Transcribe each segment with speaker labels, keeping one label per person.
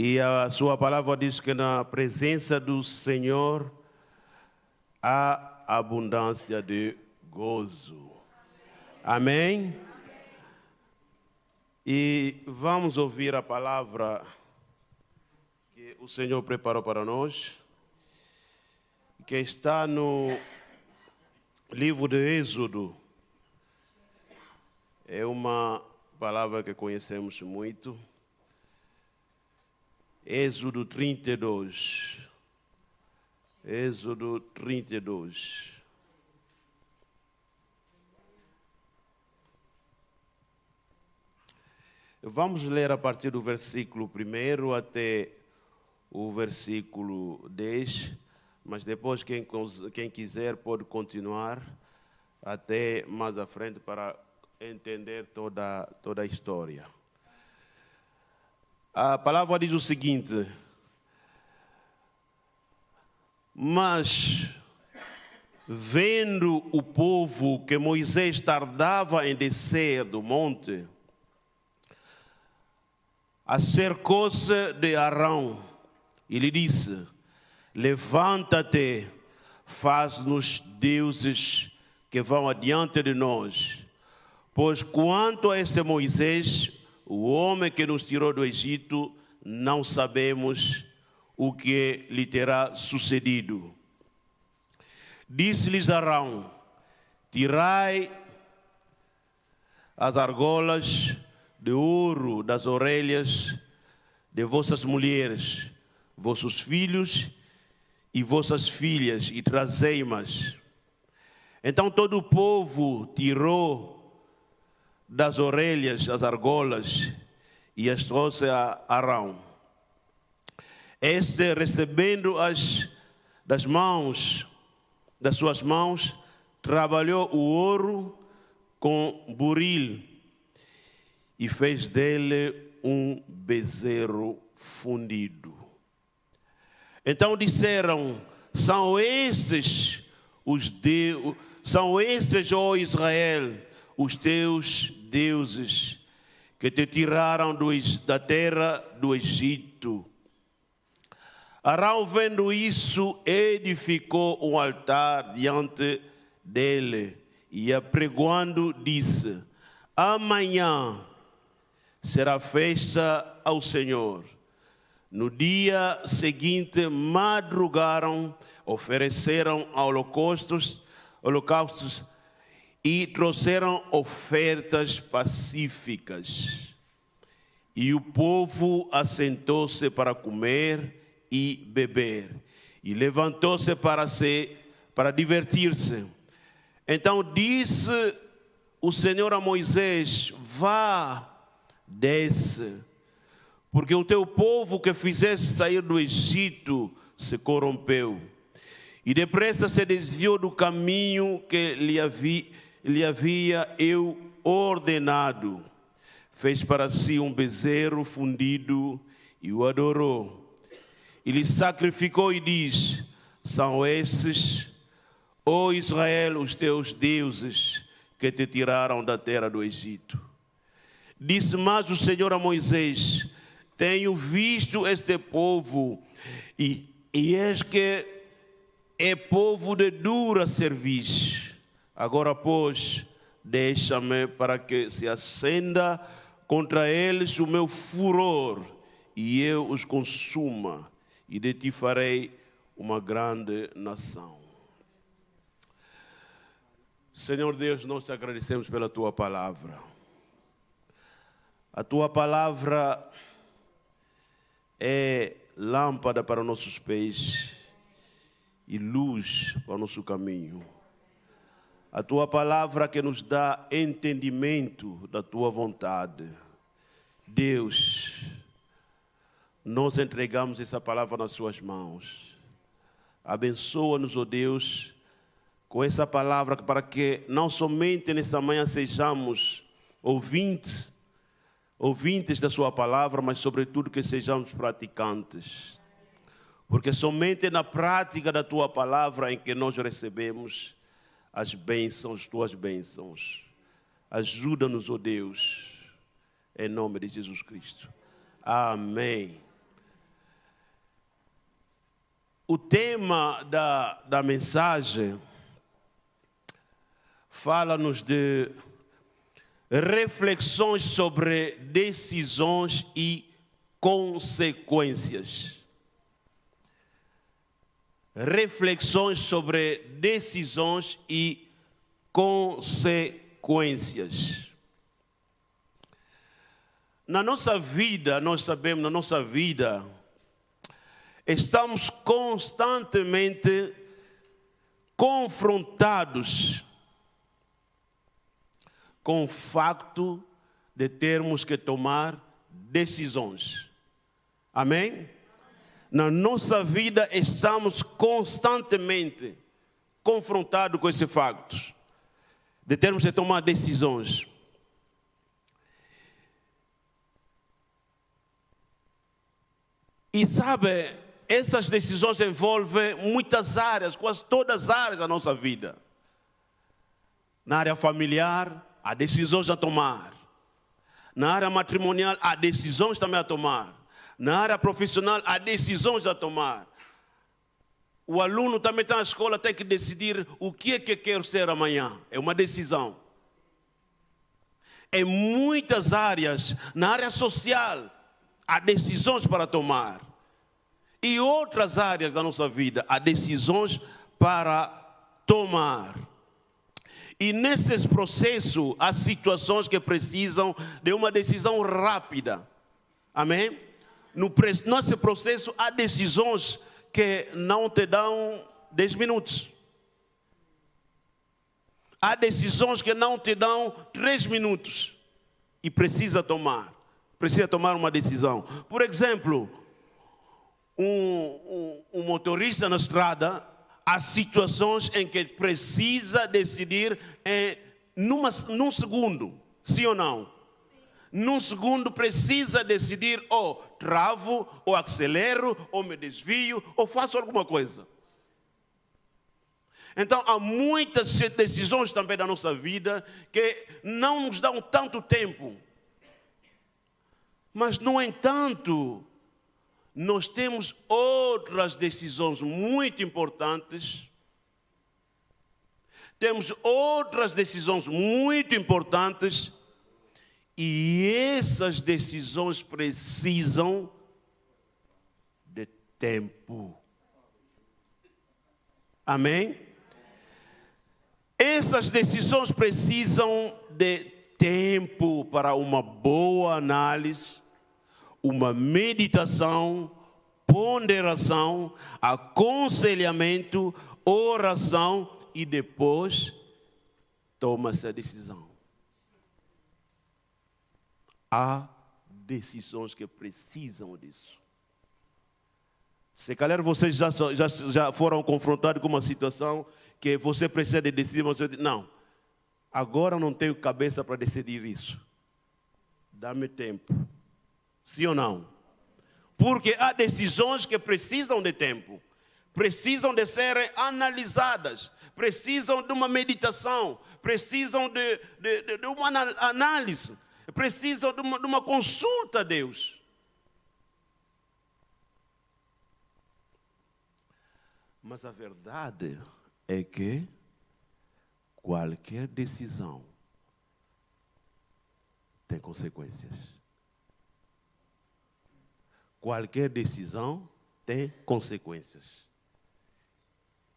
Speaker 1: E a sua palavra diz que na presença do Senhor há abundância de gozo. Amém? E vamos ouvir a palavra que o Senhor preparou para nós, que está no livro de Êxodo. É uma palavra que conhecemos muito. Êxodo 32. Êxodo 32. Vamos ler a partir do versículo 1 até o versículo 10, mas depois, quem, quem quiser, pode continuar até mais à frente para entender toda, toda a história. A palavra diz o seguinte: Mas, vendo o povo que Moisés tardava em descer do monte, acercou-se de Arão e lhe disse: Levanta-te, faz-nos deuses que vão adiante de nós. Pois quanto a esse Moisés, o homem que nos tirou do Egito, não sabemos o que lhe terá sucedido. Disse-lhes Arão: Tirai as argolas de ouro das orelhas de vossas mulheres, vossos filhos e vossas filhas, e trazei-mas. Então todo o povo tirou das orelhas as argolas e as trouxe a Arão. Este, recebendo-as das mãos, das suas mãos, trabalhou o ouro com buril e fez dele um bezerro fundido. Então disseram: são estes os deus, são estes, ó Israel, os teus deuses que te tiraram do, da terra do Egito. Arão, vendo isso, edificou um altar diante dele e, apregoando, disse: Amanhã será festa ao Senhor. No dia seguinte, madrugaram, ofereceram holocaustos, holocaustos e trouxeram ofertas pacíficas. E o povo assentou-se para comer e beber, e levantou-se para se para divertir-se. Então disse o Senhor a Moisés: Vá desce, porque o teu povo que fizeste sair do Egito se corrompeu, e depressa se desviou do caminho que lhe havia, lhe havia eu ordenado. Fez para si um bezerro fundido e o adorou. E lhe sacrificou e diz: São esses, ó Israel, os teus deuses que te tiraram da terra do Egito. Disse mais o Senhor a Moisés: Tenho visto este povo, e, e és que é povo de dura serviço. Agora, pois, deixa-me para que se acenda contra eles o meu furor, e eu os consuma, e de ti farei uma grande nação. Senhor Deus, nós te agradecemos pela tua palavra. A tua palavra é lâmpada para nossos pés e luz para o nosso caminho. A tua palavra que nos dá entendimento da tua vontade. Deus, nós entregamos essa palavra nas suas mãos. Abençoa-nos, ó oh Deus, com essa palavra para que não somente nessa manhã sejamos ouvintes, ouvintes da Sua palavra, mas, sobretudo, que sejamos praticantes. Porque somente na prática da Tua palavra em que nós recebemos as bênçãos, tuas bênçãos. Ajuda-nos, ó oh Deus, em nome de Jesus Cristo. Amém. O tema da, da mensagem fala-nos de reflexões sobre decisões e consequências. Reflexões sobre decisões e consequências. Na nossa vida, nós sabemos, na nossa vida, estamos constantemente confrontados com o facto de termos que tomar decisões. Amém? Na nossa vida estamos constantemente confrontados com esse facto de termos que tomar decisões. E sabe, essas decisões envolvem muitas áreas, quase todas as áreas da nossa vida. Na área familiar, há decisões a tomar. Na área matrimonial, há decisões também a tomar. Na área profissional, há decisões a tomar. O aluno também está na escola, tem que decidir o que é que quer ser amanhã. É uma decisão. Em muitas áreas, na área social, há decisões para tomar. E outras áreas da nossa vida, há decisões para tomar. E nesse processo, há situações que precisam de uma decisão rápida. Amém? No nosso processo, há decisões que não te dão 10 minutos. Há decisões que não te dão 3 minutos. E precisa tomar. Precisa tomar uma decisão. Por exemplo, um, um, um motorista na estrada, há situações em que precisa decidir em, numa, num segundo, sim ou não? Num segundo precisa decidir oh, travo, ou acelero, ou me desvio, ou faço alguma coisa. Então há muitas decisões também da nossa vida que não nos dão tanto tempo. Mas, no entanto, nós temos outras decisões muito importantes. Temos outras decisões muito importantes. E essas decisões precisam de tempo. Amém? Essas decisões precisam de tempo para uma boa análise uma meditação, ponderação, aconselhamento, oração e depois toma-se a decisão. Há decisões que precisam disso. Se calhar vocês já, já, já foram confrontados com uma situação que você precisa de decidir, mas você diz, não, agora não tenho cabeça para decidir isso. Dá-me tempo. Sim ou não? Porque há decisões que precisam de tempo, precisam de serem analisadas, precisam de uma meditação, precisam de, de, de uma análise, precisam de uma, de uma consulta a Deus. Mas a verdade é que qualquer decisão tem consequências. Qualquer decisão tem consequências.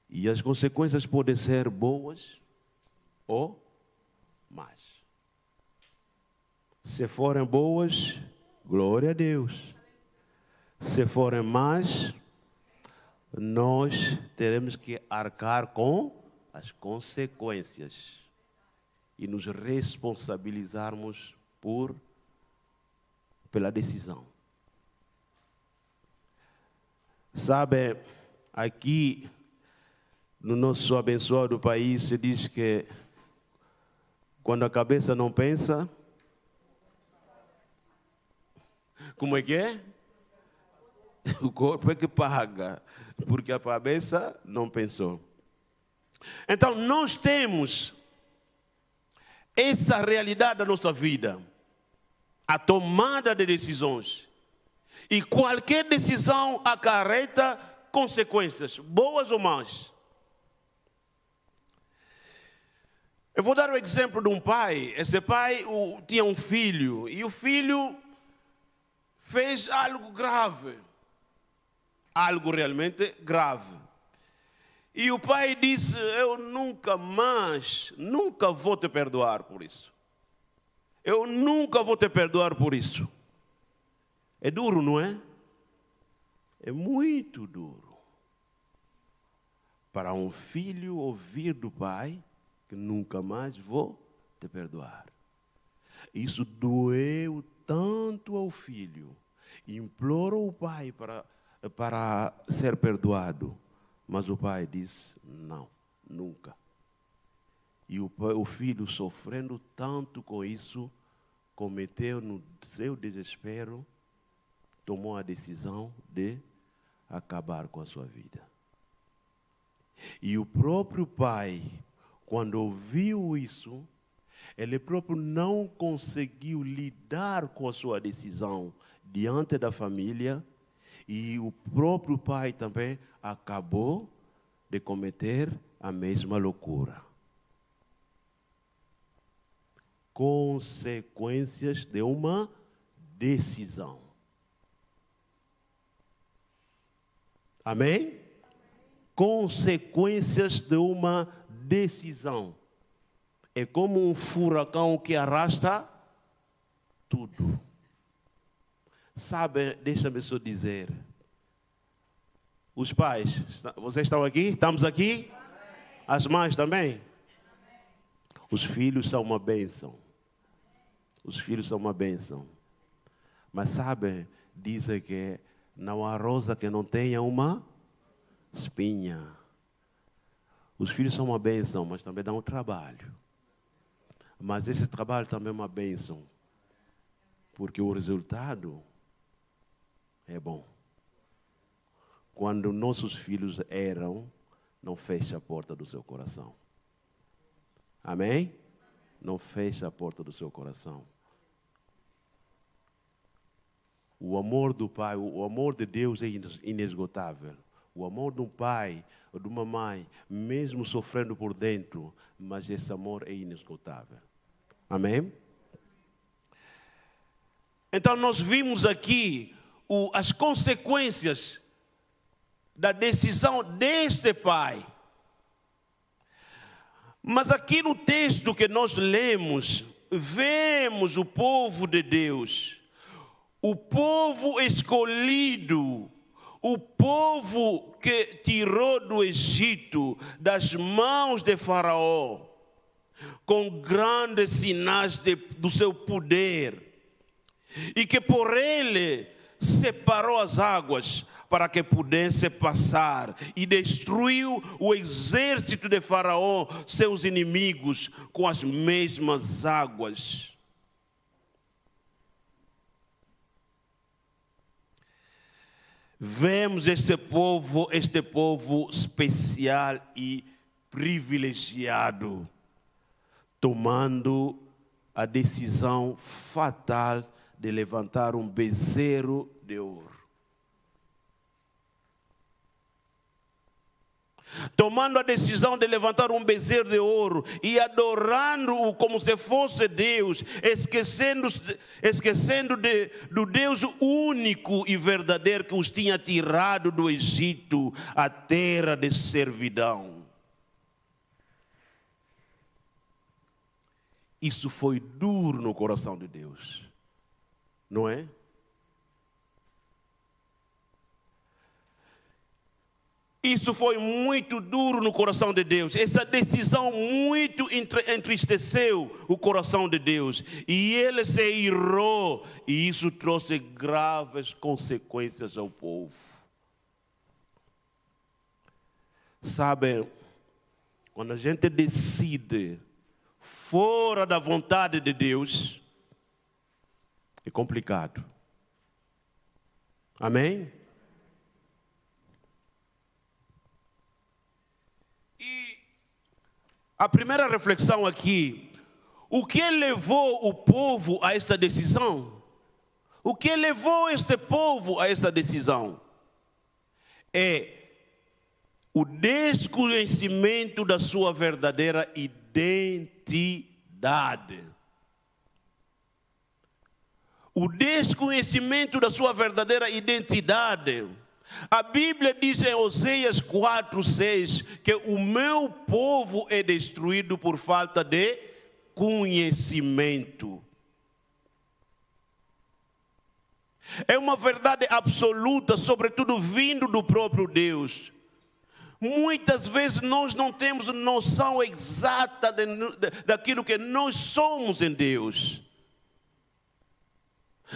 Speaker 1: E as consequências podem ser boas ou más. Se forem boas, glória a Deus. Se forem más, nós teremos que arcar com as consequências e nos responsabilizarmos por pela decisão. Sabe, aqui no nosso abençoado país se diz que quando a cabeça não pensa, como é que é? O corpo é que paga, porque a cabeça não pensou. Então, nós temos essa realidade da nossa vida, a tomada de decisões. E qualquer decisão acarreta consequências, boas ou más. Eu vou dar o exemplo de um pai. Esse pai o, tinha um filho e o filho fez algo grave. Algo realmente grave. E o pai disse: Eu nunca mais, nunca vou te perdoar por isso. Eu nunca vou te perdoar por isso. É duro, não é? É muito duro. Para um filho ouvir do pai que nunca mais vou te perdoar. Isso doeu tanto ao filho. Implorou o pai para, para ser perdoado. Mas o pai disse: não, nunca. E o, pai, o filho, sofrendo tanto com isso, cometeu no seu desespero, tomou a decisão de acabar com a sua vida. E o próprio pai, quando ouviu isso, ele próprio não conseguiu lidar com a sua decisão diante da família, e o próprio pai também acabou de cometer a mesma loucura. Consequências de uma decisão. Amém? Consequências de uma decisão. É como um furacão que arrasta tudo. Sabe, deixa-me só dizer. Os pais, vocês estão aqui? Estamos aqui? As mães também? Os filhos são uma bênção. Os filhos são uma bênção. Mas sabe, dizem que não há rosa que não tenha uma espinha. Os filhos são uma bênção, mas também dão um trabalho. Mas esse trabalho também é uma bênção, porque o resultado é bom. Quando nossos filhos eram, não feche a porta do seu coração. Amém? Não feche a porta do seu coração. O amor do Pai, o amor de Deus é inesgotável. O amor de um pai de uma mãe, mesmo sofrendo por dentro, mas esse amor é inesgotável. Amém? Então nós vimos aqui o, as consequências da decisão deste pai. Mas aqui no texto que nós lemos, vemos o povo de Deus, o povo escolhido, o povo que tirou do Egito das mãos de Faraó, com grandes sinais de, do seu poder, e que por ele separou as águas para que pudesse passar e destruiu o exército de Faraó, seus inimigos, com as mesmas águas. Vemos este povo, este povo especial e privilegiado, tomando a decisão fatal de levantar um bezerro de ouro. Tomando a decisão de levantar um bezerro de ouro e adorando-o como se fosse Deus, esquecendo, esquecendo de, do Deus único e verdadeiro que os tinha tirado do Egito, a terra de servidão. Isso foi duro no coração de Deus não é? Isso foi muito duro no coração de Deus. Essa decisão muito entristeceu o coração de Deus. E ele se irou. E isso trouxe graves consequências ao povo. Sabe, quando a gente decide fora da vontade de Deus, é complicado. Amém? E a primeira reflexão aqui, o que levou o povo a esta decisão? O que levou este povo a esta decisão? É o desconhecimento da sua verdadeira identidade. O desconhecimento da sua verdadeira identidade. A Bíblia diz em Oséias 4, 6 que o meu povo é destruído por falta de conhecimento. É uma verdade absoluta, sobretudo vindo do próprio Deus. Muitas vezes nós não temos noção exata de, de, daquilo que nós somos em Deus.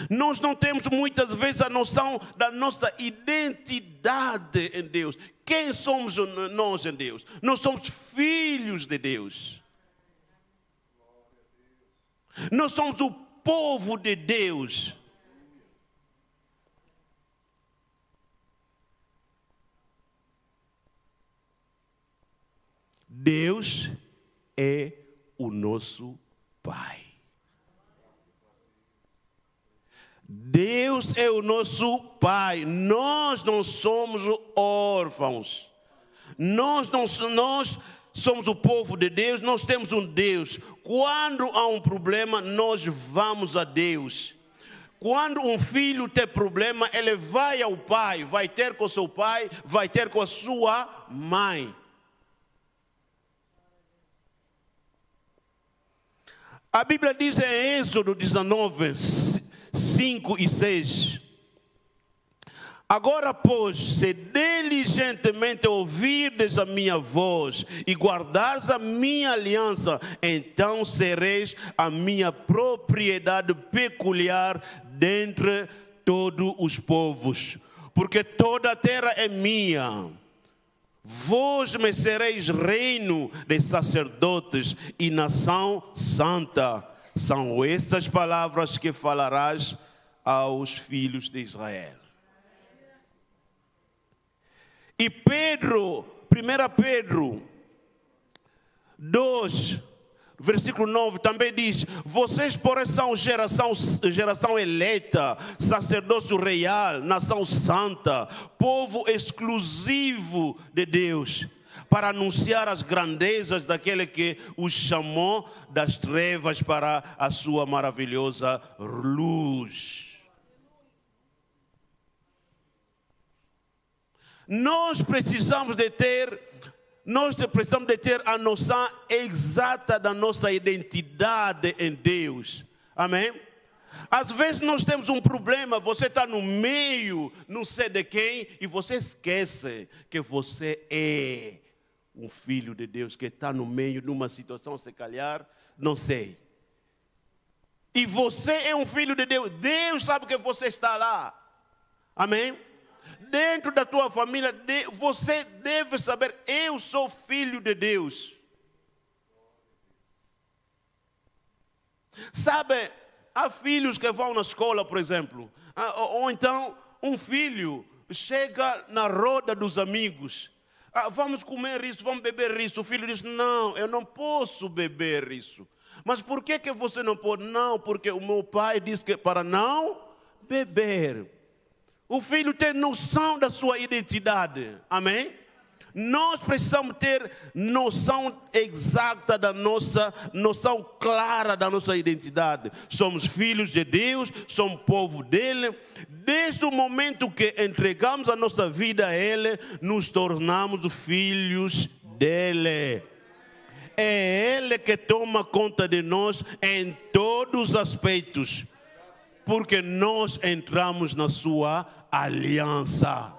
Speaker 1: Nós não temos muitas vezes a noção da nossa identidade em Deus. Quem somos nós em Deus? Nós somos filhos de Deus. Nós somos o povo de Deus. Deus é o nosso Pai. Deus é o nosso Pai, nós não somos órfãos, nós, não, nós somos o povo de Deus, nós temos um Deus. Quando há um problema, nós vamos a Deus. Quando um filho tem problema, ele vai ao pai, vai ter com seu pai, vai ter com a sua mãe. A Bíblia diz em Êxodo 19, 5 e 6. Agora, pois, se diligentemente ouvirdes a minha voz e guardares a minha aliança, então sereis a minha propriedade peculiar dentre todos os povos, porque toda a terra é minha Vós me sereis reino de sacerdotes e nação santa. São estas palavras que falarás aos filhos de Israel. E Pedro, 1 Pedro 2, versículo 9 também diz: Vocês, porém, são geração, geração eleita, sacerdócio real, nação santa, povo exclusivo de Deus, para anunciar as grandezas daquele que os chamou das trevas para a sua maravilhosa luz. Nós precisamos de ter nós precisamos de ter a noção exata da nossa identidade em Deus. Amém? Às vezes nós temos um problema, você está no meio, não sei de quem, e você esquece que você é um filho de Deus, que está no meio de uma situação, se calhar, não sei. E você é um filho de Deus, Deus sabe que você está lá. Amém? dentro da tua família, você deve saber: eu sou filho de Deus. Sabe, há filhos que vão na escola, por exemplo, ah, ou então um filho chega na roda dos amigos. Ah, vamos comer isso, vamos beber isso. O filho diz: Não, eu não posso beber isso. Mas por que, que você não pode? Não, porque o meu pai disse que para não beber. O filho tem noção da sua identidade. Amém? Nós precisamos ter noção exata da nossa, noção clara da nossa identidade. Somos filhos de Deus, somos povo dele. Desde o momento que entregamos a nossa vida a Ele, nos tornamos filhos dele. É Ele que toma conta de nós em todos os aspectos porque nós entramos na sua aliança.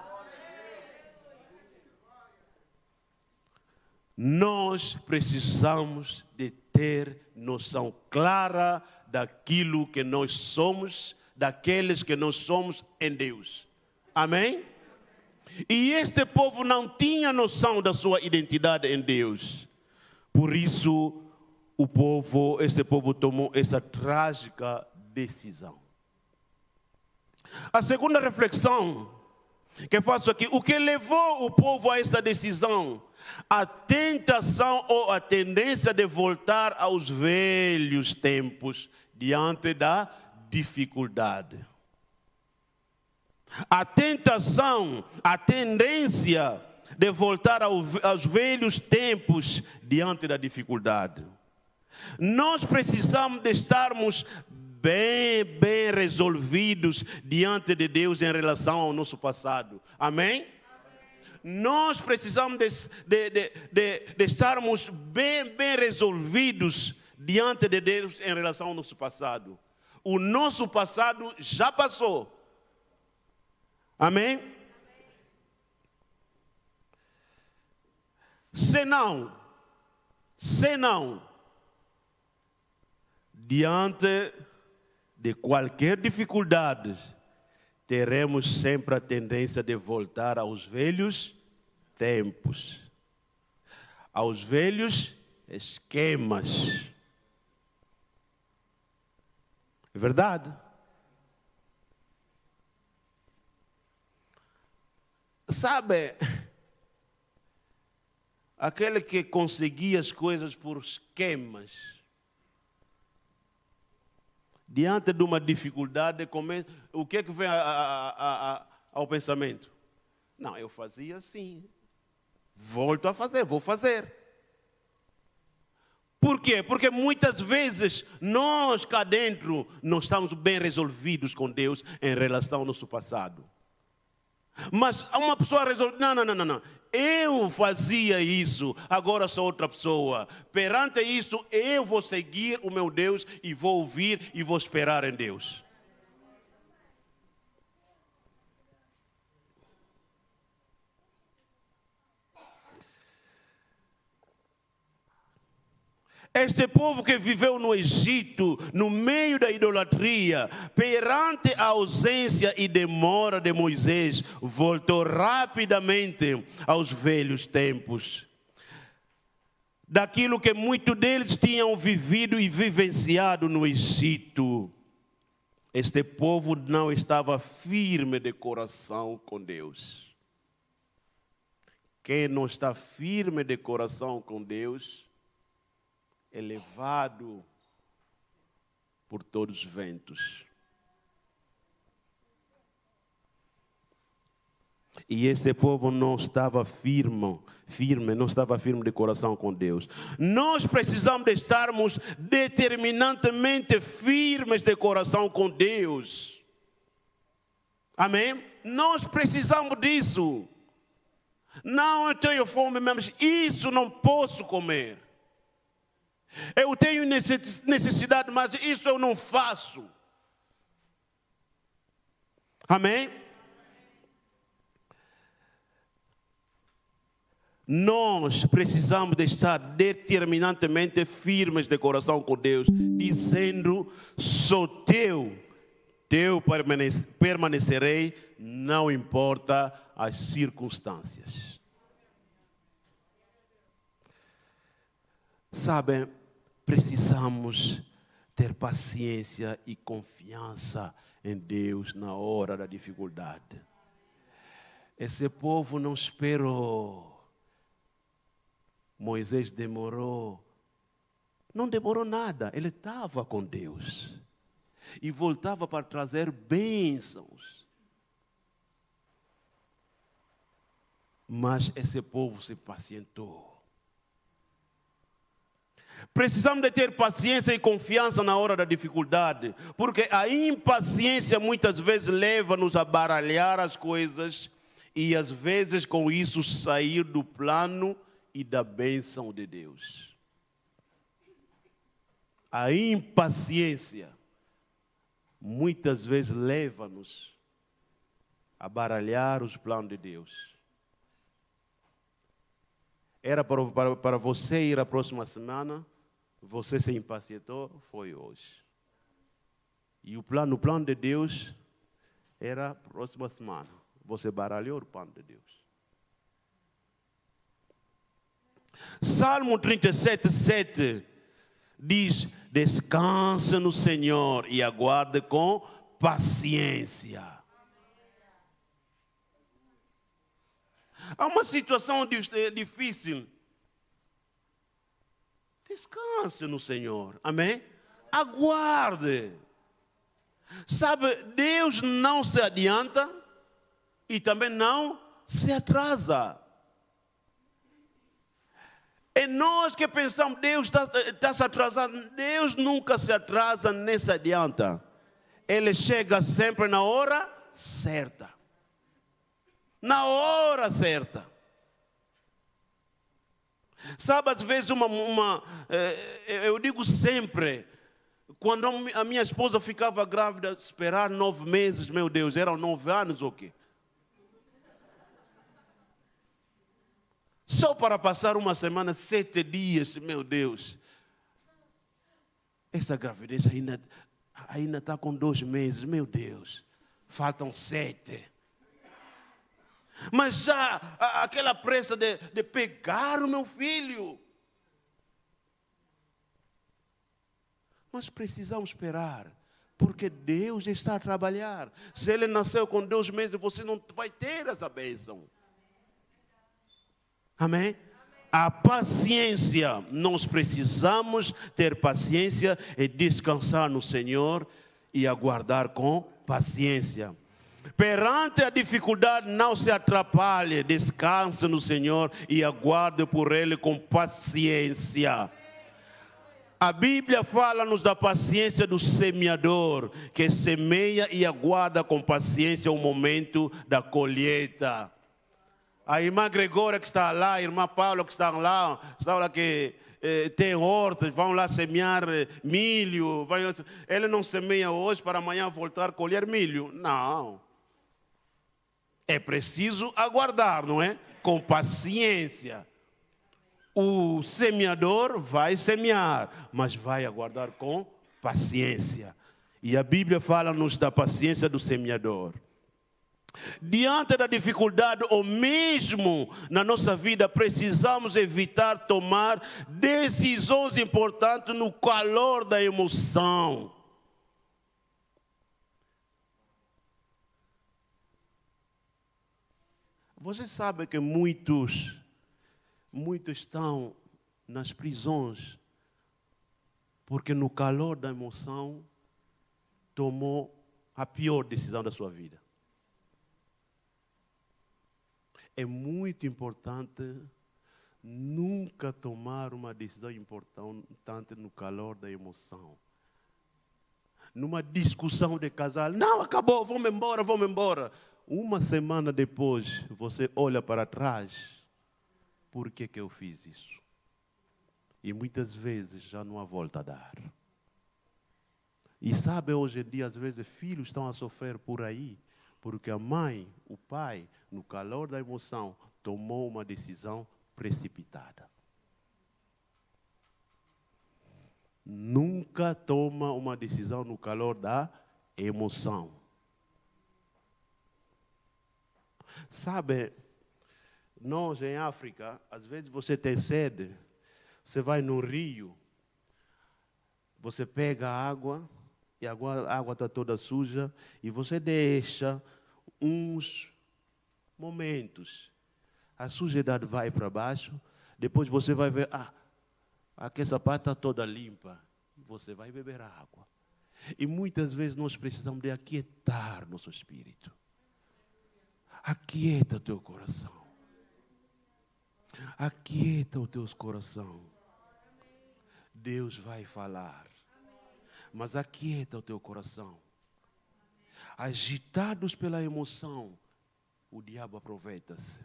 Speaker 1: Nós precisamos de ter noção clara daquilo que nós somos, daqueles que nós somos em Deus. Amém? E este povo não tinha noção da sua identidade em Deus. Por isso, o povo, este povo tomou essa trágica decisão. A segunda reflexão que faço aqui, o que levou o povo a esta decisão? A tentação ou a tendência de voltar aos velhos tempos diante da dificuldade. A tentação, a tendência de voltar aos velhos tempos diante da dificuldade. Nós precisamos de estarmos bem, bem resolvidos diante de Deus em relação ao nosso passado. Amém? Nós precisamos de, de, de, de, estarmos bem, bem resolvidos diante de Deus em relação ao nosso passado. O nosso passado já passou. Amém? Se não, se não, diante de qualquer dificuldade, teremos sempre a tendência de voltar aos velhos tempos, aos velhos esquemas. É verdade? Sabe, aquele que conseguia as coisas por esquemas, diante de uma dificuldade, o que é que vem a, a, a, ao pensamento? Não, eu fazia assim. Volto a fazer, vou fazer. Por quê? Porque muitas vezes nós cá dentro não estamos bem resolvidos com Deus em relação ao nosso passado. Mas uma pessoa resolve, não, não, não, não, eu fazia isso, agora sou outra pessoa. Perante isso, eu vou seguir o meu Deus e vou ouvir e vou esperar em Deus. Este povo que viveu no Egito, no meio da idolatria, perante a ausência e demora de Moisés, voltou rapidamente aos velhos tempos. Daquilo que muitos deles tinham vivido e vivenciado no Egito. Este povo não estava firme de coração com Deus. Quem não está firme de coração com Deus, é levado por todos os ventos. E esse povo não estava firme, firme, não estava firme de coração com Deus. Nós precisamos de estarmos determinantemente firmes de coração com Deus. Amém? Nós precisamos disso. Não, eu tenho fome mesmo, isso não posso comer. Eu tenho necessidade, mas isso eu não faço. Amém? Nós precisamos de estar determinantemente firmes de coração com Deus, dizendo: sou teu, teu permanecerei, não importa as circunstâncias. Sabem, precisamos ter paciência e confiança em Deus na hora da dificuldade. Esse povo não esperou. Moisés demorou. Não demorou nada, ele estava com Deus. E voltava para trazer bênçãos. Mas esse povo se pacientou. Precisamos de ter paciência e confiança na hora da dificuldade, porque a impaciência muitas vezes leva-nos a baralhar as coisas e às vezes com isso sair do plano e da bênção de Deus. A impaciência muitas vezes leva-nos a baralhar os planos de Deus. Era para, para, para você ir a próxima semana você se impacientou, foi hoje. E o plano, o plano de Deus era próxima semana. Você baralhou o plano de Deus. Salmo 37, 7 diz: Descansa no Senhor e aguarde com paciência. Há uma situação difícil Descanse no Senhor. Amém? Aguarde. Sabe, Deus não se adianta e também não se atrasa. É nós que pensamos, Deus está tá se atrasando. Deus nunca se atrasa nem se adianta. Ele chega sempre na hora certa. Na hora certa. Sabe, às vezes, uma, uma eh, eu digo sempre, quando a minha esposa ficava grávida, esperar nove meses, meu Deus, eram nove anos ou quê? Só para passar uma semana, sete dias, meu Deus. Essa gravidez ainda ainda está com dois meses, meu Deus. Faltam sete. Mas já aquela pressa de, de pegar o meu filho. Mas precisamos esperar, porque Deus está a trabalhar. Se ele nasceu com dois meses, você não vai ter essa bênção. Amém? A paciência, nós precisamos ter paciência e descansar no Senhor e aguardar com paciência. Perante a dificuldade, não se atrapalhe, descanse no Senhor e aguarde por Ele com paciência. A Bíblia fala-nos da paciência do semeador, que semeia e aguarda com paciência o momento da colheita. A irmã Gregória que está lá, a irmã Paula que está lá, está lá que eh, tem hortas, vão lá semear eh, milho. Vai, ele não semeia hoje para amanhã voltar a colher milho. Não. É preciso aguardar, não é? Com paciência. O semeador vai semear, mas vai aguardar com paciência. E a Bíblia fala-nos da paciência do semeador. Diante da dificuldade, ou mesmo na nossa vida, precisamos evitar tomar decisões importantes no calor da emoção. Você sabe que muitos, muitos estão nas prisões porque no calor da emoção tomou a pior decisão da sua vida é muito importante nunca tomar uma decisão importante no calor da emoção. Numa discussão de casal, não, acabou, vamos embora, vamos embora. Uma semana depois, você olha para trás, por que, que eu fiz isso? E muitas vezes já não há volta a dar. E sabe, hoje em dia, às vezes, filhos estão a sofrer por aí, porque a mãe, o pai, no calor da emoção, tomou uma decisão precipitada. Nunca toma uma decisão no calor da emoção. Sabe, nós em África, às vezes você tem sede, você vai no rio, você pega a água, e a água está toda suja, e você deixa uns momentos. A sujidade vai para baixo, depois você vai ver, ah, aqui essa parte está toda limpa. Você vai beber a água. E muitas vezes nós precisamos de aquietar nosso espírito. Aquieta o teu coração. Aquieta o teu coração. Deus vai falar. Mas aquieta o teu coração. Agitados pela emoção, o diabo aproveita-se.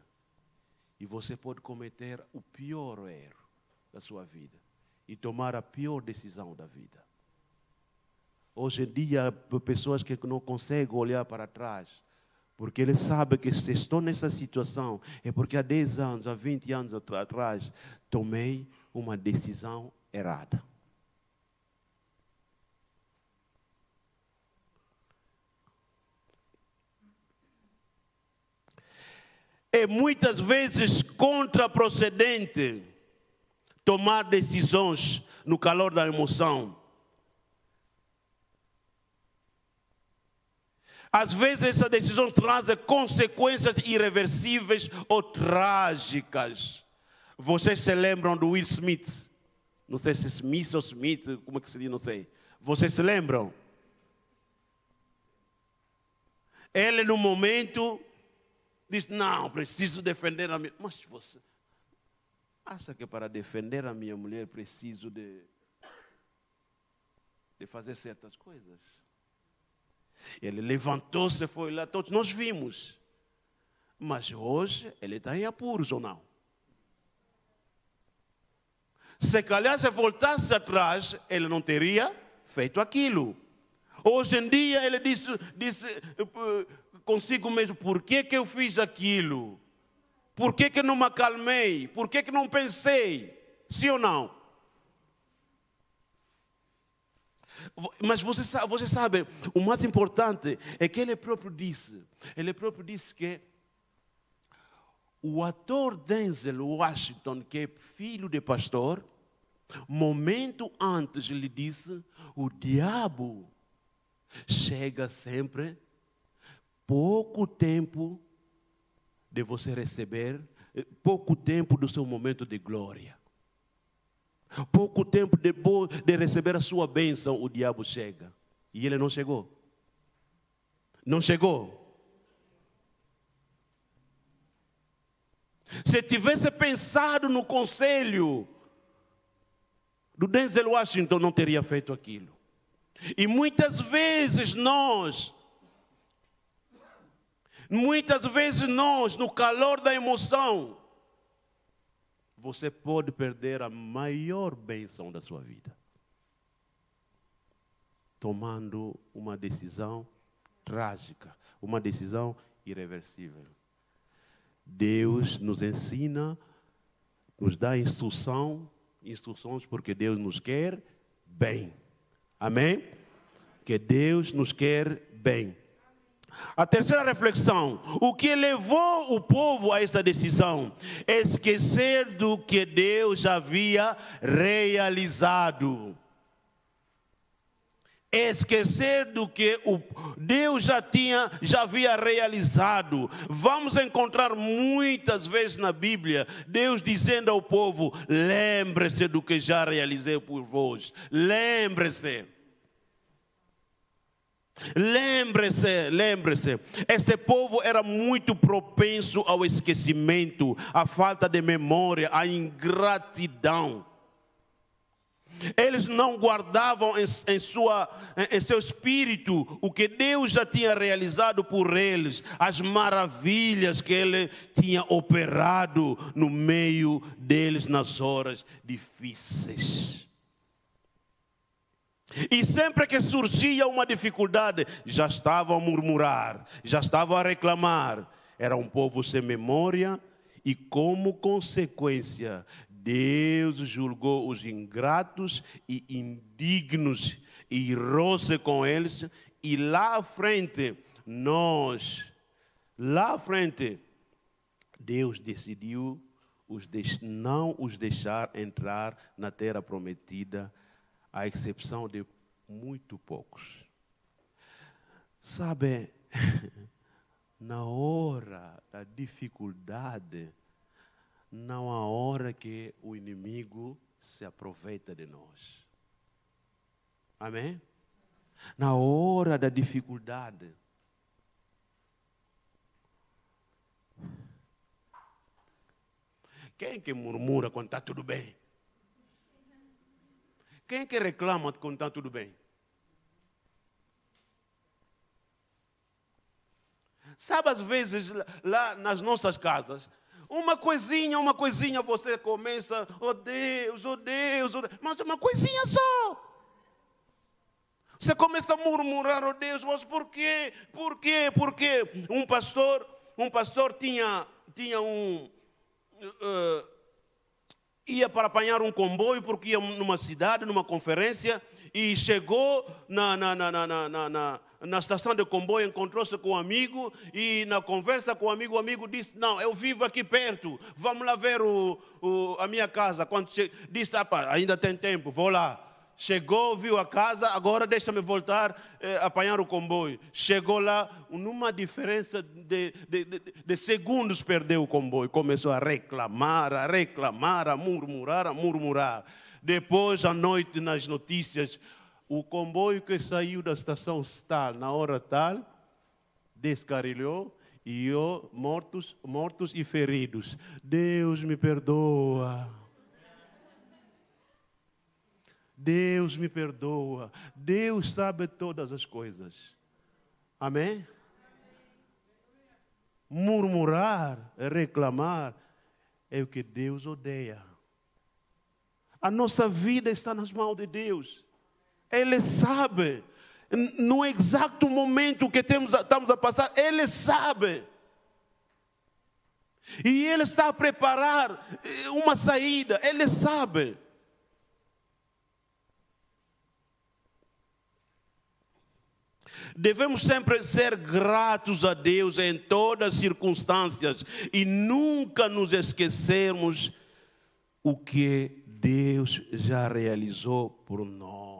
Speaker 1: E você pode cometer o pior erro da sua vida e tomar a pior decisão da vida. Hoje em dia, pessoas que não conseguem olhar para trás, porque eles sabem que se estou nessa situação, é porque há 10 anos, há 20 anos atrás, tomei uma decisão errada. é muitas vezes contraprocedente tomar decisões no calor da emoção. Às vezes essa decisão traz consequências irreversíveis ou trágicas. Vocês se lembram do Will Smith? Não sei se Smith ou Smith, como é que se diz, não sei. Vocês se lembram? Ele no momento diz: Não, preciso defender a minha. Mas você. Acha que para defender a minha mulher preciso de, de fazer certas coisas? Ele levantou-se, foi lá, todos nós vimos. Mas hoje ele está em apuros ou não? Se calhar se voltasse atrás, ele não teria feito aquilo. Hoje em dia ele disse, disse eh, consigo mesmo, por que, que eu fiz aquilo? Por que, que não me acalmei? Por que, que não pensei? Sim ou não? Mas você sabe, você sabe, o mais importante é que ele próprio disse, ele próprio disse que o ator Denzel Washington, que é filho de pastor, momento antes ele disse: o diabo chega sempre pouco tempo de você receber, pouco tempo do seu momento de glória. Pouco tempo depois de receber a sua bênção, o diabo chega. E ele não chegou. Não chegou. Se tivesse pensado no conselho do Denzel Washington, não teria feito aquilo. E muitas vezes nós, muitas vezes nós, no calor da emoção, você pode perder a maior bênção da sua vida. Tomando uma decisão trágica, uma decisão irreversível. Deus nos ensina, nos dá instrução, instruções porque Deus nos quer bem. Amém? Que Deus nos quer bem. A terceira reflexão: o que levou o povo a esta decisão? Esquecer do que Deus havia realizado esquecer do que o Deus já tinha, já havia realizado. Vamos encontrar muitas vezes na Bíblia Deus dizendo ao povo: lembre-se do que já realizei por vós. Lembre-se. Lembre-se, lembre-se, este povo era muito propenso ao esquecimento, à falta de memória, à ingratidão. Eles não guardavam em, em, sua, em seu espírito o que Deus já tinha realizado por eles, as maravilhas que Ele tinha operado no meio deles nas horas difíceis. E sempre que surgia uma dificuldade, já estavam a murmurar, já estavam a reclamar. Era um povo sem memória e, como consequência, Deus julgou os ingratos e indignos e irou-se com eles. E lá à frente, nós, lá à frente, Deus decidiu os não os deixar entrar na terra prometida, à exceção de muito poucos. Sabe, na hora da dificuldade, não há hora que o inimigo se aproveita de nós. Amém? Na hora da dificuldade. Quem que murmura quando está tudo bem? Quem que reclama quando está tudo bem? Sabe, às vezes, lá nas nossas casas, uma coisinha, uma coisinha, você começa, oh Deus, oh Deus, oh Deus, mas uma coisinha só. Você começa a murmurar, oh Deus, mas por quê? Por quê? Por quê? Um pastor, um pastor tinha, tinha um. Uh, ia para apanhar um comboio porque ia numa cidade, numa conferência, e chegou na, na, na, na, na, na na estação de comboio, encontrou-se com um amigo e na conversa com o amigo, o amigo disse: Não, eu vivo aqui perto, vamos lá ver o, o a minha casa. Quando che... disse: ainda tem tempo, vou lá. Chegou, viu a casa, agora deixa-me voltar eh, apanhar o comboio. Chegou lá, numa diferença de, de, de, de, segundos, perdeu o comboio. Começou a reclamar, a reclamar, a murmurar, a murmurar. Depois, à noite, nas notícias, o comboio que saiu da estação tal, na hora tal, descarrilhou E eu, mortos, mortos e feridos. Deus me perdoa. Deus me perdoa. Deus sabe todas as coisas. Amém? Murmurar, reclamar, é o que Deus odeia. A nossa vida está nas mãos de Deus. Ele sabe, no exato momento que temos, estamos a passar, Ele sabe. E Ele está a preparar eh, uma saída, Ele sabe. Devemos sempre ser gratos a Deus em todas as circunstâncias e nunca nos esquecermos o que Deus já realizou por nós.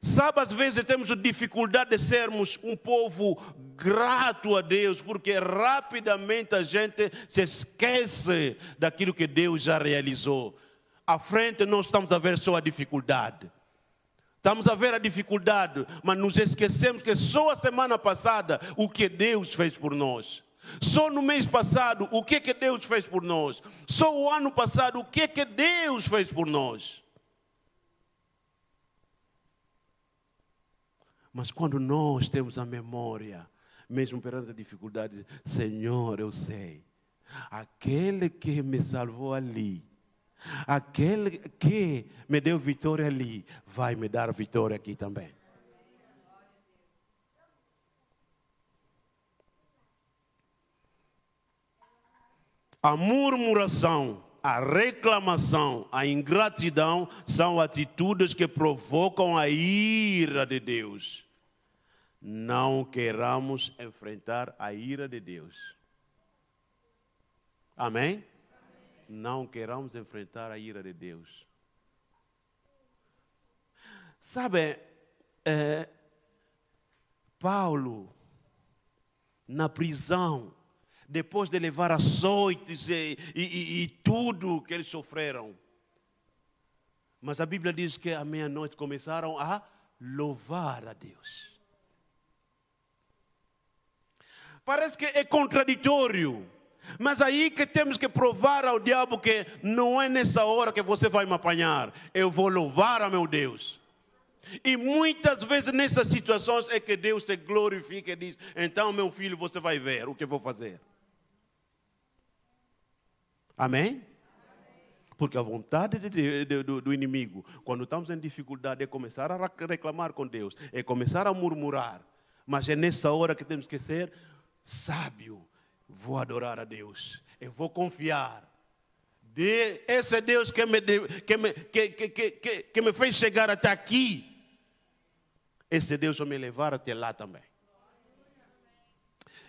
Speaker 1: Sabe, às vezes temos dificuldade de sermos um povo grato a Deus, porque rapidamente a gente se esquece daquilo que Deus já realizou. À frente nós estamos a ver só a dificuldade. Estamos a ver a dificuldade, mas nos esquecemos que só a semana passada o que Deus fez por nós. Só no mês passado, o que, que Deus fez por nós? Só o ano passado, o que, que Deus fez por nós? Mas quando nós temos a memória, mesmo perante a dificuldade, Senhor, eu sei, aquele que me salvou ali, Aquele que me deu vitória ali, vai me dar vitória aqui também. A murmuração, a reclamação, a ingratidão são atitudes que provocam a ira de Deus. Não queramos enfrentar a ira de Deus. Amém? Não queramos enfrentar a ira de Deus. Sabe, é, Paulo, na prisão, depois de levar açoites e, e, e, e tudo que eles sofreram, mas a Bíblia diz que à meia-noite começaram a louvar a Deus. Parece que é contraditório. Mas aí que temos que provar ao diabo que não é nessa hora que você vai me apanhar. Eu vou louvar a meu Deus. E muitas vezes nessas situações é que Deus se glorifica e diz: Então, meu filho, você vai ver o que eu vou fazer. Amém? Porque a vontade de, de, de, do, do, inimigo, quando estamos em dificuldade, é começar a reclamar com Deus, é começar a murmurar. Mas é nessa hora que temos que ser sábio vou adorar a Deus, eu vou confiar. De, esse Deus que me, que, me, que, que, que, que me fez chegar até aqui, esse Deus vai me levar até lá também.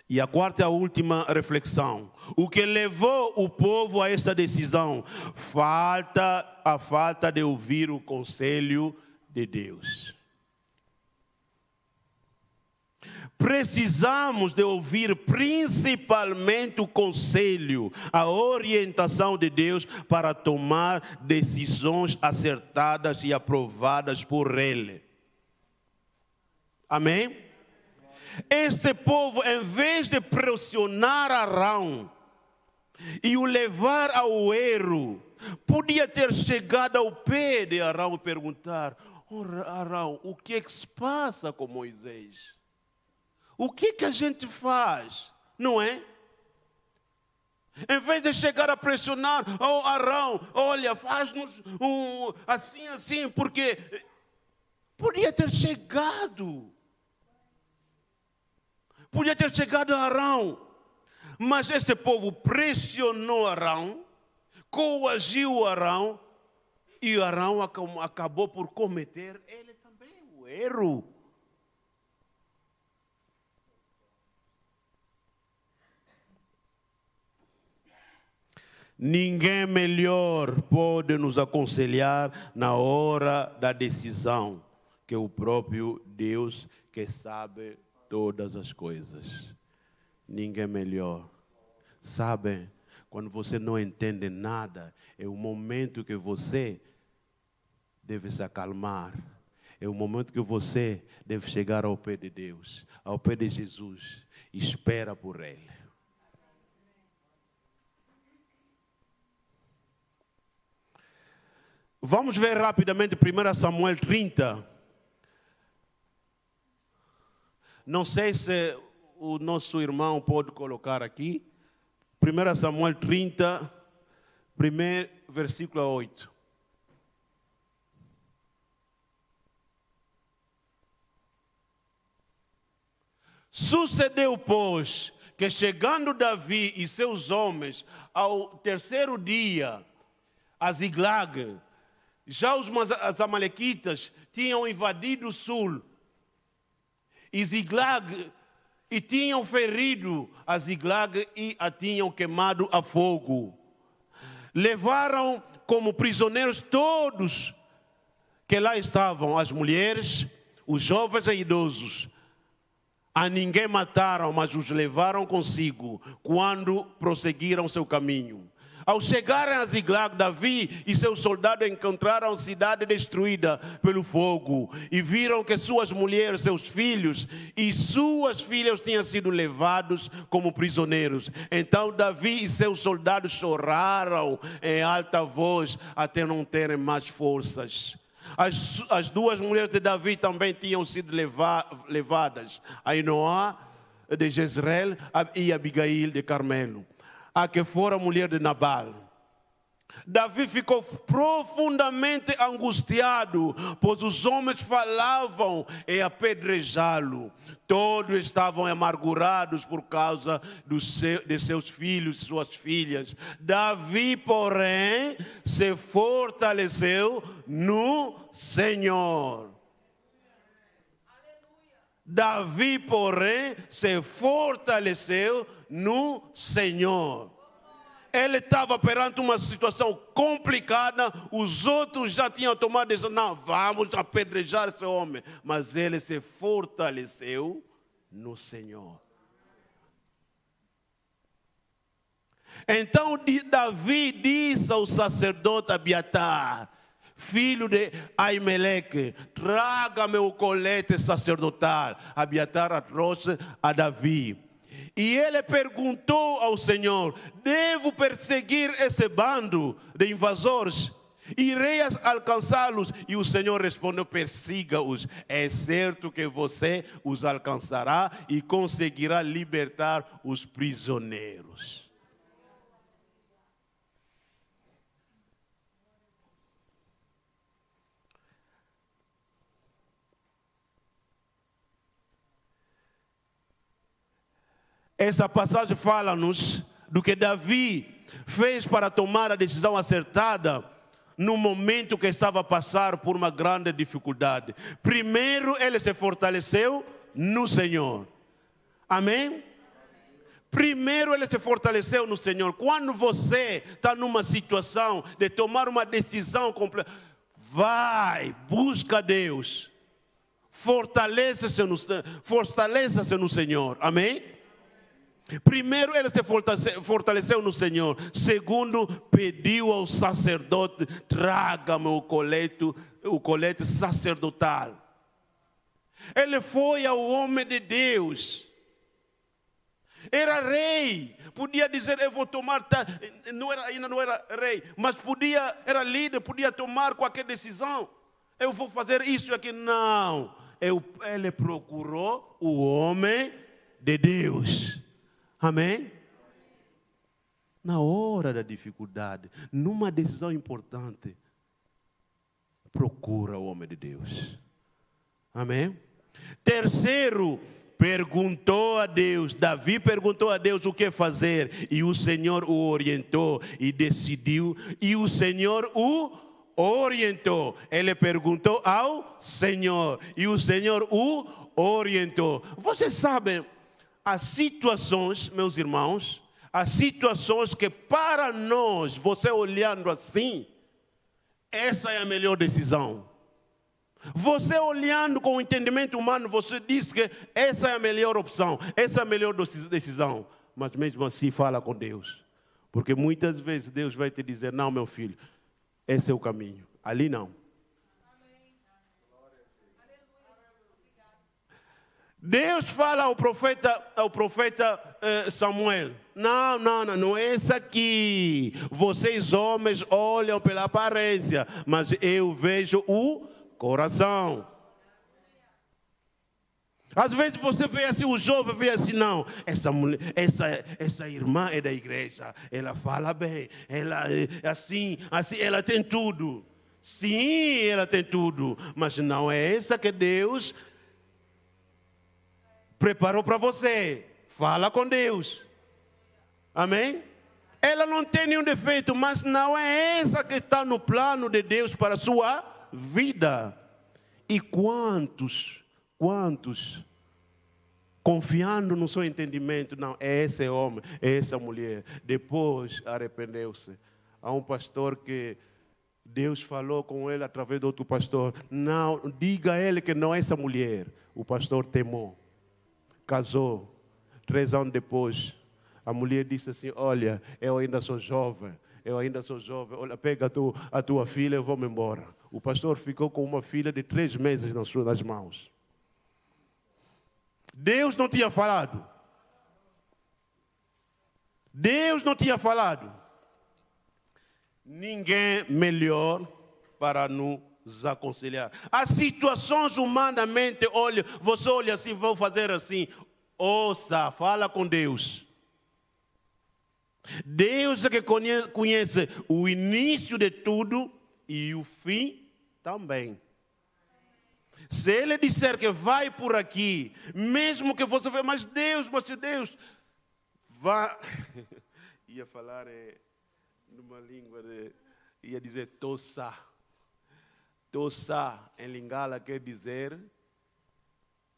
Speaker 1: E a quarta e a última reflexão. O que levou o povo a essa decisão? Falta a falta de ouvir o conselho de Deus. Precisamos de ouvir principalmente o conselho, a orientação de Deus para tomar decisões acertadas e aprovadas por Ele. Amém? Este povo, em vez de pressionar Arão e o levar ao erro, podia ter chegado ao pé de Arão e perguntar: oh, Arão, o que é que se passa com Moisés? O que, que a gente faz? Não é? Em vez de chegar a pressionar, oh Arão, olha, faz-nos um, assim, assim, porque podia ter chegado. Podia ter chegado a Arão. Mas esse povo pressionou Arão, coagiu Arão, e Arão acabou por cometer ele também o erro. Ninguém melhor pode nos aconselhar na hora da decisão que o próprio Deus que sabe todas as coisas. Ninguém melhor. Sabe, quando você não entende nada, é o momento que você deve se acalmar. É o momento que você deve chegar ao pé de Deus, ao pé de Jesus. Espera por Ele. Vamos ver rapidamente 1 Samuel 30. Não sei se o nosso irmão pode colocar aqui. 1 Samuel 30, primeiro versículo 8. Sucedeu, pois, que chegando Davi e seus homens ao terceiro dia, a Ziglag, já os amalequitas tinham invadido o sul. E Ziglag e tinham ferido a Ziglag e a tinham queimado a fogo. Levaram como prisioneiros todos que lá estavam, as mulheres, os jovens e idosos. A ninguém mataram, mas os levaram consigo quando prosseguiram seu caminho. Ao chegarem a Ziglag, Davi e seus soldados encontraram a cidade destruída pelo fogo e viram que suas mulheres, seus filhos e suas filhas tinham sido levados como prisioneiros. Então Davi e seus soldados choraram em alta voz até não terem mais forças. As, as duas mulheres de Davi também tinham sido leva, levadas, Ainoá de Jezreel e Abigail de Carmelo a que fora mulher de Nabal. Davi ficou profundamente angustiado, pois os homens falavam em apedrejá-lo. Todos estavam amargurados por causa seu, de seus filhos e suas filhas. Davi, porém, se fortaleceu no Senhor. Davi, porém, se fortaleceu no Senhor. Ele estava perante uma situação complicada, os outros já tinham tomado decisão, não, vamos apedrejar esse homem. Mas ele se fortaleceu no Senhor. Então Davi disse ao sacerdote Abiatar, filho de Aimeleque, traga-me o colete sacerdotal. Abiatar trouxe a Davi. E ele perguntou ao Senhor: Devo perseguir esse bando de invasores? Irei alcançá-los? E o Senhor respondeu: Persiga-os. É certo que você os alcançará e conseguirá libertar os prisioneiros. Essa passagem fala-nos do que Davi fez para tomar a decisão acertada no momento que estava a passar por uma grande dificuldade. Primeiro, ele se fortaleceu no Senhor. Amém? Primeiro ele se fortaleceu no Senhor. Quando você está numa situação de tomar uma decisão completa, vai, busca Deus. Fortaleça-se no, fortaleça no Senhor. Amém? Primeiro, ele se fortaleceu no Senhor. Segundo, pediu ao sacerdote: traga-me o colete, o colete sacerdotal. Ele foi ao homem de Deus. Era rei. Podia dizer, eu vou tomar. Não era, ainda não era rei, mas podia, era líder, podia tomar qualquer decisão. Eu vou fazer isso aquilo. Não. Eu, ele procurou o homem de Deus. Amém? Na hora da dificuldade, numa decisão importante, procura o homem de Deus. Amém? Terceiro, perguntou a Deus, Davi perguntou a Deus o que fazer, e o Senhor o orientou e decidiu, e o Senhor o orientou. Ele perguntou ao Senhor, e o Senhor o orientou. Vocês sabem, Há situações, meus irmãos, há situações que para nós, você olhando assim, essa é a melhor decisão. Você olhando com o entendimento humano, você diz que essa é a melhor opção, essa é a melhor decisão. Mas mesmo assim, fala com Deus. Porque muitas vezes Deus vai te dizer: não, meu filho, esse é o caminho. Ali não. Deus fala ao profeta, ao profeta eh, Samuel: não, não, não, não é isso aqui. Vocês homens olham pela aparência, mas eu vejo o coração. Às vezes você vê assim, o jovem vê assim, não, essa, mulher, essa, essa irmã é da igreja, ela fala bem, ela é assim, assim, ela tem tudo. Sim, ela tem tudo, mas não é essa que Deus preparou para você. Fala com Deus. Amém? Ela não tem nenhum defeito, mas não é essa que está no plano de Deus para a sua vida. E quantos, quantos, confiando no seu entendimento, não, é esse homem, é essa mulher, depois arrependeu-se. Há um pastor que Deus falou com ele através de outro pastor, não, diga a ele que não é essa mulher. O pastor temou, casou, três anos depois, a mulher disse assim: Olha, eu ainda sou jovem, eu ainda sou jovem, olha, pega a tua, a tua filha, eu vou-me embora. O pastor ficou com uma filha de três meses nas suas mãos. Deus não tinha falado. Deus não tinha falado. Ninguém melhor para nos aconselhar. As situações humanamente, olha, você olha assim, vou fazer assim. Ouça, fala com Deus. Deus é que conhece o início de tudo e o fim também. Se ele disser que vai por aqui, mesmo que você veja, mas Deus, mas Deus, vá. ia falar é, numa língua, de, ia dizer tossa. Tossa em Lingala quer dizer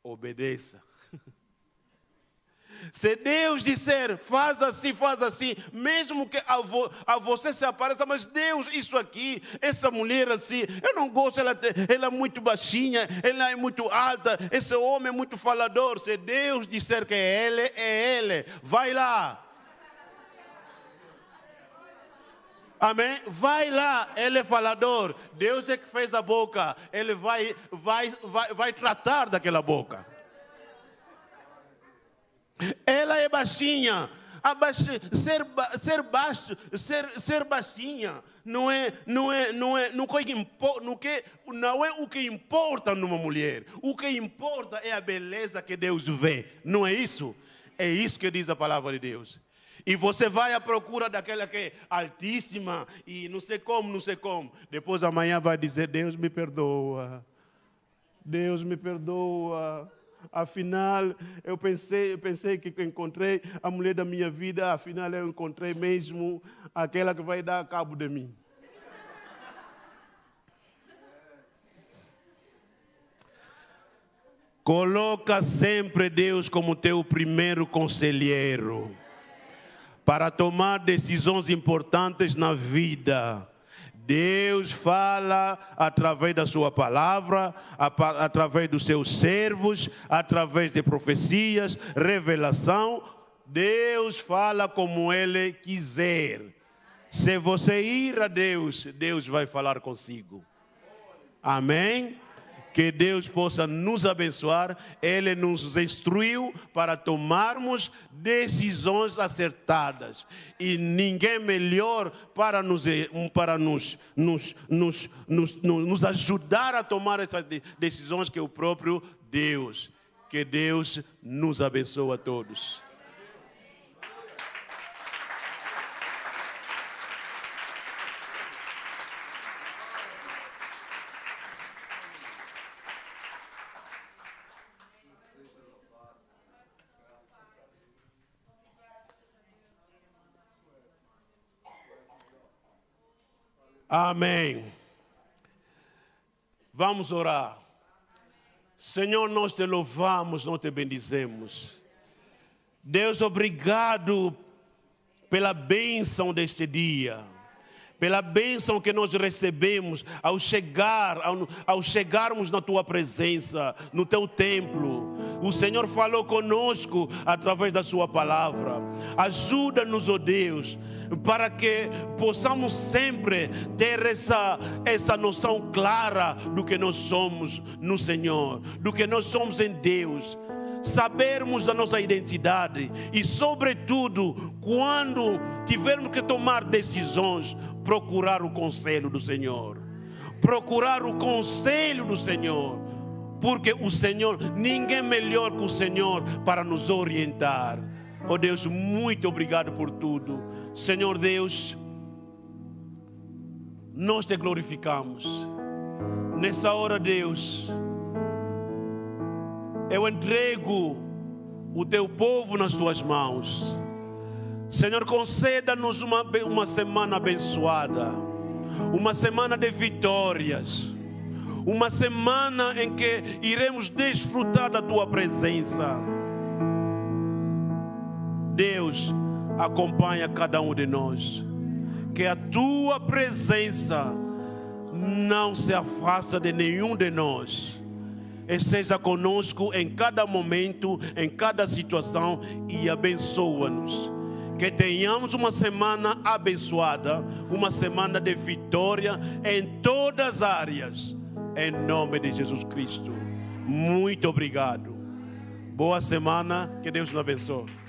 Speaker 1: obedeça. Se Deus disser, faz assim, faz assim, mesmo que a, vo, a, você se apareça, mas Deus, isso aqui, essa mulher assim, eu não gosto, ela, ela é muito baixinha, ela é muito alta, esse homem é muito falador. Se Deus disser que é ele, é ele, vai lá. Amém? Vai lá, ele é falador. Deus é que fez a boca. Ele vai, vai, vai, vai tratar daquela boca. Ela é baixinha. ser, ser baixo, ser, ser baixinha não é, não é, não é, não, que, não, que, não é o que importa numa mulher. O que importa é a beleza que Deus vê. Não é isso? É isso que diz a palavra de Deus. E você vai à procura daquela que é altíssima e não sei como, não sei como. Depois amanhã vai dizer: Deus me perdoa. Deus me perdoa. Afinal, eu pensei, eu pensei que encontrei a mulher da minha vida, afinal eu encontrei mesmo aquela que vai dar cabo de mim. Coloca sempre Deus como teu primeiro conselheiro para tomar decisões importantes na vida. Deus fala através da sua palavra, através dos seus servos, através de profecias, revelação. Deus fala como Ele quiser. Se você ir a Deus, Deus vai falar consigo. Amém? Que Deus possa nos abençoar. Ele nos instruiu para tomarmos decisões acertadas. E ninguém melhor para nos, para nos, nos, nos, nos, nos ajudar a tomar essas decisões que o próprio Deus. Que Deus nos abençoe a todos. Amém. Vamos orar. Senhor, nós te louvamos, nós te bendizemos. Deus, obrigado pela bênção deste dia, pela bênção que nós recebemos ao chegar, ao, ao chegarmos na tua presença, no teu templo. O Senhor falou conosco através da Sua palavra. Ajuda-nos, ó oh Deus, para que possamos sempre ter essa, essa noção clara do que nós somos no Senhor, do que nós somos em Deus. sabermos da nossa identidade e, sobretudo, quando tivermos que tomar decisões, procurar o conselho do Senhor. Procurar o conselho do Senhor, porque o Senhor, ninguém melhor que o Senhor para nos orientar. Oh Deus, muito obrigado por tudo. Senhor Deus, nós te glorificamos. Nessa hora, Deus, eu entrego o teu povo nas tuas mãos. Senhor, conceda-nos uma, uma semana abençoada, uma semana de vitórias, uma semana em que iremos desfrutar da tua presença. Deus, acompanha cada um de nós, que a tua presença não se afasta de nenhum de nós e seja conosco em cada momento, em cada situação e abençoa-nos. Que tenhamos uma semana abençoada, uma semana de vitória em todas as áreas, em nome de Jesus Cristo. Muito obrigado. Boa semana, que Deus nos abençoe.